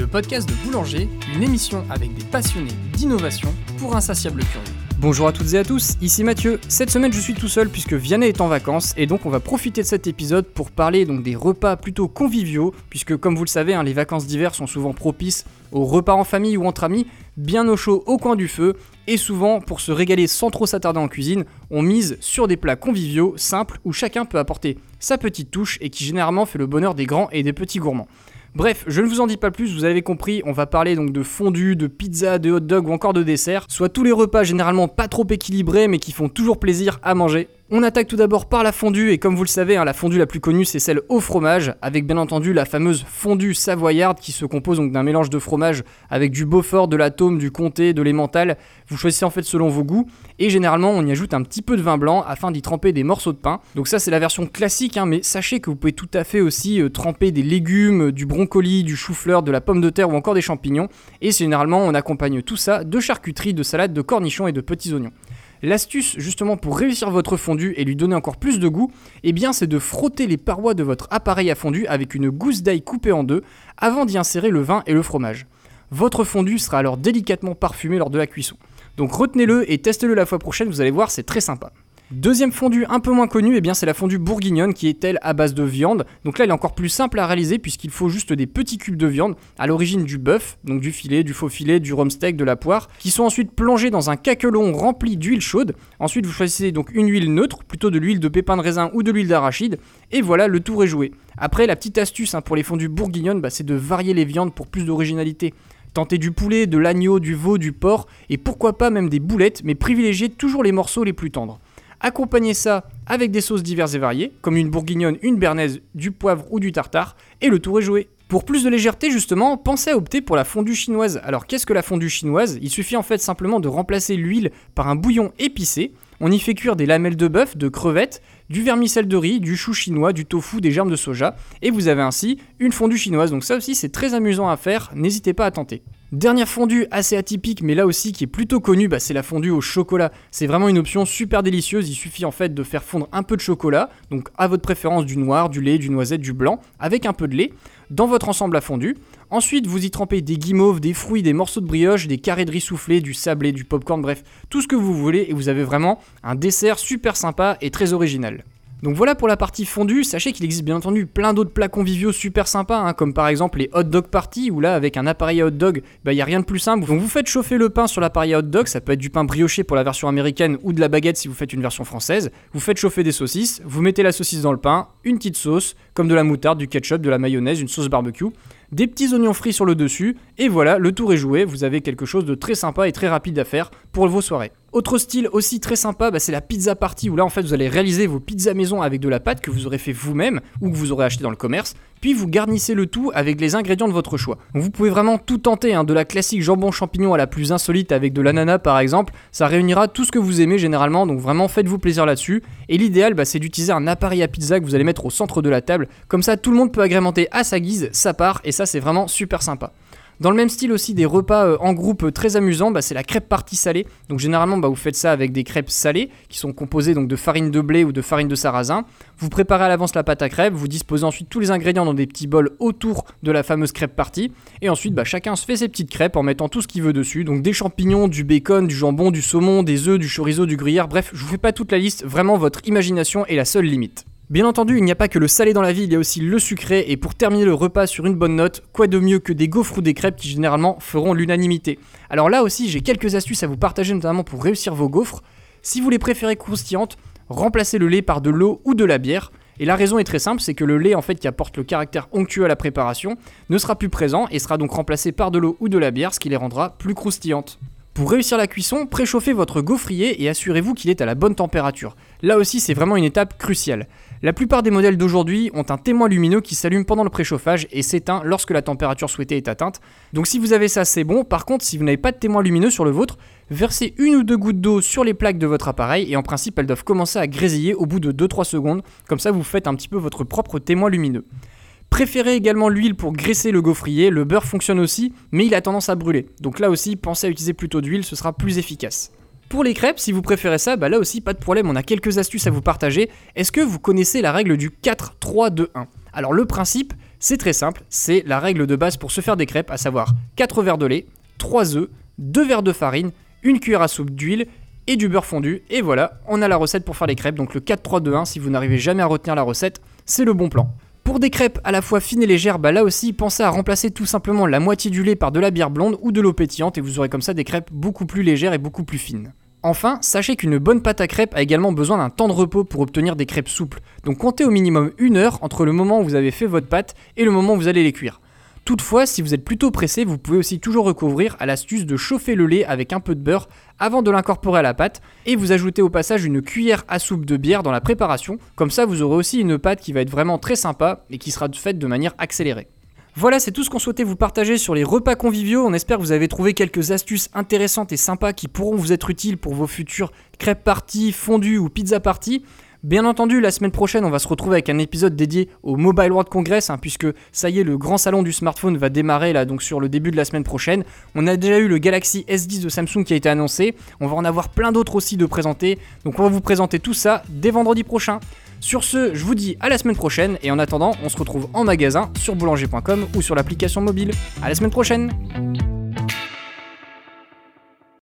le podcast de Boulanger, une émission avec des passionnés d'innovation pour insatiables curieux. Bonjour à toutes et à tous, ici Mathieu. Cette semaine, je suis tout seul puisque Vianney est en vacances et donc on va profiter de cet épisode pour parler donc des repas plutôt conviviaux puisque comme vous le savez, hein, les vacances d'hiver sont souvent propices aux repas en famille ou entre amis, bien au chaud au coin du feu et souvent pour se régaler sans trop s'attarder en cuisine, on mise sur des plats conviviaux, simples où chacun peut apporter sa petite touche et qui généralement fait le bonheur des grands et des petits gourmands. Bref, je ne vous en dis pas plus, vous avez compris, on va parler donc de fondue, de pizza, de hot dog ou encore de dessert, soit tous les repas généralement pas trop équilibrés mais qui font toujours plaisir à manger. On attaque tout d'abord par la fondue, et comme vous le savez, hein, la fondue la plus connue c'est celle au fromage, avec bien entendu la fameuse fondue savoyarde qui se compose donc d'un mélange de fromage avec du Beaufort, de l'atome, du comté, de l'emmental. Vous choisissez en fait selon vos goûts, et généralement on y ajoute un petit peu de vin blanc afin d'y tremper des morceaux de pain. Donc ça c'est la version classique, hein, mais sachez que vous pouvez tout à fait aussi euh, tremper des légumes, du brocoli, du chou-fleur, de la pomme de terre ou encore des champignons, et généralement on accompagne tout ça de charcuterie, de salade, de cornichons et de petits oignons. L'astuce justement pour réussir votre fondu et lui donner encore plus de goût, eh bien c'est de frotter les parois de votre appareil à fondu avec une gousse d'ail coupée en deux avant d'y insérer le vin et le fromage. Votre fondu sera alors délicatement parfumé lors de la cuisson. Donc retenez-le et testez-le la fois prochaine, vous allez voir, c'est très sympa. Deuxième fondue un peu moins connue, eh bien c'est la fondue bourguignonne qui est elle à base de viande. Donc là elle est encore plus simple à réaliser puisqu'il faut juste des petits cubes de viande, à l'origine du bœuf, donc du filet, du faux filet, du rhum steak, de la poire, qui sont ensuite plongés dans un caquelon rempli d'huile chaude. Ensuite vous choisissez donc une huile neutre, plutôt de l'huile de pépins de raisin ou de l'huile d'arachide, et voilà le tour est joué. Après la petite astuce hein, pour les fondues bourguignonnes, bah, c'est de varier les viandes pour plus d'originalité. Tentez du poulet, de l'agneau, du veau, du porc, et pourquoi pas même des boulettes, mais privilégiez toujours les morceaux les plus tendres. Accompagnez ça avec des sauces diverses et variées, comme une bourguignonne, une bernaise, du poivre ou du tartare, et le tour est joué. Pour plus de légèreté justement, pensez à opter pour la fondue chinoise. Alors qu'est-ce que la fondue chinoise? Il suffit en fait simplement de remplacer l'huile par un bouillon épicé. On y fait cuire des lamelles de bœuf, de crevettes, du vermicelle de riz, du chou chinois, du tofu, des germes de soja, et vous avez ainsi une fondue chinoise. Donc ça aussi c'est très amusant à faire, n'hésitez pas à tenter. Dernière fondue assez atypique, mais là aussi qui est plutôt connue, bah, c'est la fondue au chocolat. C'est vraiment une option super délicieuse. Il suffit en fait de faire fondre un peu de chocolat, donc à votre préférence du noir, du lait, du noisette, du blanc, avec un peu de lait, dans votre ensemble à fondu. Ensuite, vous y trempez des guimauves, des fruits, des morceaux de brioche, des carrés de riz soufflé, du sablé, du popcorn, bref, tout ce que vous voulez, et vous avez vraiment un dessert super sympa et très original. Donc voilà pour la partie fondue, sachez qu'il existe bien entendu plein d'autres plats conviviaux super sympas, hein, comme par exemple les hot dog party, où là avec un appareil à hot dog, il bah, n'y a rien de plus simple. Donc vous faites chauffer le pain sur l'appareil à hot dog, ça peut être du pain brioché pour la version américaine ou de la baguette si vous faites une version française. Vous faites chauffer des saucisses, vous mettez la saucisse dans le pain, une petite sauce, comme de la moutarde, du ketchup, de la mayonnaise, une sauce barbecue des petits oignons frits sur le dessus, et voilà, le tour est joué, vous avez quelque chose de très sympa et très rapide à faire pour vos soirées. Autre style aussi très sympa, bah, c'est la pizza party où là en fait vous allez réaliser vos pizzas maison avec de la pâte que vous aurez fait vous-même ou que vous aurez acheté dans le commerce, puis vous garnissez le tout avec les ingrédients de votre choix. vous pouvez vraiment tout tenter, hein, de la classique jambon champignon à la plus insolite avec de l'ananas par exemple, ça réunira tout ce que vous aimez généralement, donc vraiment faites-vous plaisir là-dessus. Et l'idéal bah, c'est d'utiliser un appareil à pizza que vous allez mettre au centre de la table, comme ça tout le monde peut agrémenter à sa guise sa part et ça c'est vraiment super sympa. Dans le même style aussi des repas euh, en groupe euh, très amusants, bah, c'est la crêpe partie salée. Donc généralement bah, vous faites ça avec des crêpes salées qui sont composées donc de farine de blé ou de farine de sarrasin. Vous préparez à l'avance la pâte à crêpes, vous disposez ensuite tous les ingrédients dans des petits bols autour de la fameuse crêpe partie. Et ensuite bah, chacun se fait ses petites crêpes en mettant tout ce qu'il veut dessus. Donc des champignons, du bacon, du jambon, du saumon, des œufs, du chorizo, du gruyère. Bref, je vous fais pas toute la liste, vraiment votre imagination est la seule limite. Bien entendu, il n'y a pas que le salé dans la vie, il y a aussi le sucré, et pour terminer le repas sur une bonne note, quoi de mieux que des gaufres ou des crêpes qui généralement feront l'unanimité. Alors là aussi, j'ai quelques astuces à vous partager notamment pour réussir vos gaufres. Si vous les préférez croustillantes, remplacez le lait par de l'eau ou de la bière. Et la raison est très simple, c'est que le lait en fait qui apporte le caractère onctueux à la préparation ne sera plus présent et sera donc remplacé par de l'eau ou de la bière, ce qui les rendra plus croustillantes. Pour réussir la cuisson, préchauffez votre gaufrier et assurez-vous qu'il est à la bonne température. Là aussi, c'est vraiment une étape cruciale. La plupart des modèles d'aujourd'hui ont un témoin lumineux qui s'allume pendant le préchauffage et s'éteint lorsque la température souhaitée est atteinte. Donc si vous avez ça, c'est bon. Par contre, si vous n'avez pas de témoin lumineux sur le vôtre, versez une ou deux gouttes d'eau sur les plaques de votre appareil et en principe, elles doivent commencer à grésiller au bout de 2-3 secondes. Comme ça, vous faites un petit peu votre propre témoin lumineux. Préférez également l'huile pour graisser le gaufrier, le beurre fonctionne aussi, mais il a tendance à brûler. Donc là aussi, pensez à utiliser plutôt d'huile, ce sera plus efficace. Pour les crêpes, si vous préférez ça, bah là aussi pas de problème, on a quelques astuces à vous partager. Est-ce que vous connaissez la règle du 4-3-2-1 Alors le principe, C'est très simple, c'est la règle de base pour se faire des crêpes, à savoir 4 verres de lait, 3 œufs, 2 verres de farine, une cuillère à soupe d'huile et du beurre fondu. Et voilà, on a la recette pour faire les crêpes. Donc le 4-3-2-1, si vous n'arrivez jamais à retenir la recette, c'est le bon plan. Pour des crêpes à la fois fines et légères, bah là aussi, pensez à remplacer tout simplement la moitié du lait par de la bière blonde ou de l'eau pétillante et vous aurez comme ça des crêpes beaucoup plus légères et beaucoup plus fines. Enfin, sachez qu'une bonne pâte à crêpes a également besoin d'un temps de repos pour obtenir des crêpes souples. Donc comptez au minimum une heure entre le moment où vous avez fait votre pâte et le moment où vous allez les cuire. Toutefois, si vous êtes plutôt pressé, vous pouvez aussi toujours recouvrir à l'astuce de chauffer le lait avec un peu de beurre avant de l'incorporer à la pâte et vous ajoutez au passage une cuillère à soupe de bière dans la préparation. Comme ça, vous aurez aussi une pâte qui va être vraiment très sympa et qui sera faite de manière accélérée. Voilà, c'est tout ce qu'on souhaitait vous partager sur les repas conviviaux. On espère que vous avez trouvé quelques astuces intéressantes et sympas qui pourront vous être utiles pour vos futures crêpes parties, fondues ou pizza parties. Bien entendu, la semaine prochaine, on va se retrouver avec un épisode dédié au Mobile World Congress, hein, puisque ça y est, le grand salon du smartphone va démarrer là, donc sur le début de la semaine prochaine. On a déjà eu le Galaxy S10 de Samsung qui a été annoncé. On va en avoir plein d'autres aussi de présenter. Donc on va vous présenter tout ça dès vendredi prochain. Sur ce, je vous dis à la semaine prochaine et en attendant, on se retrouve en magasin sur boulanger.com ou sur l'application mobile. À la semaine prochaine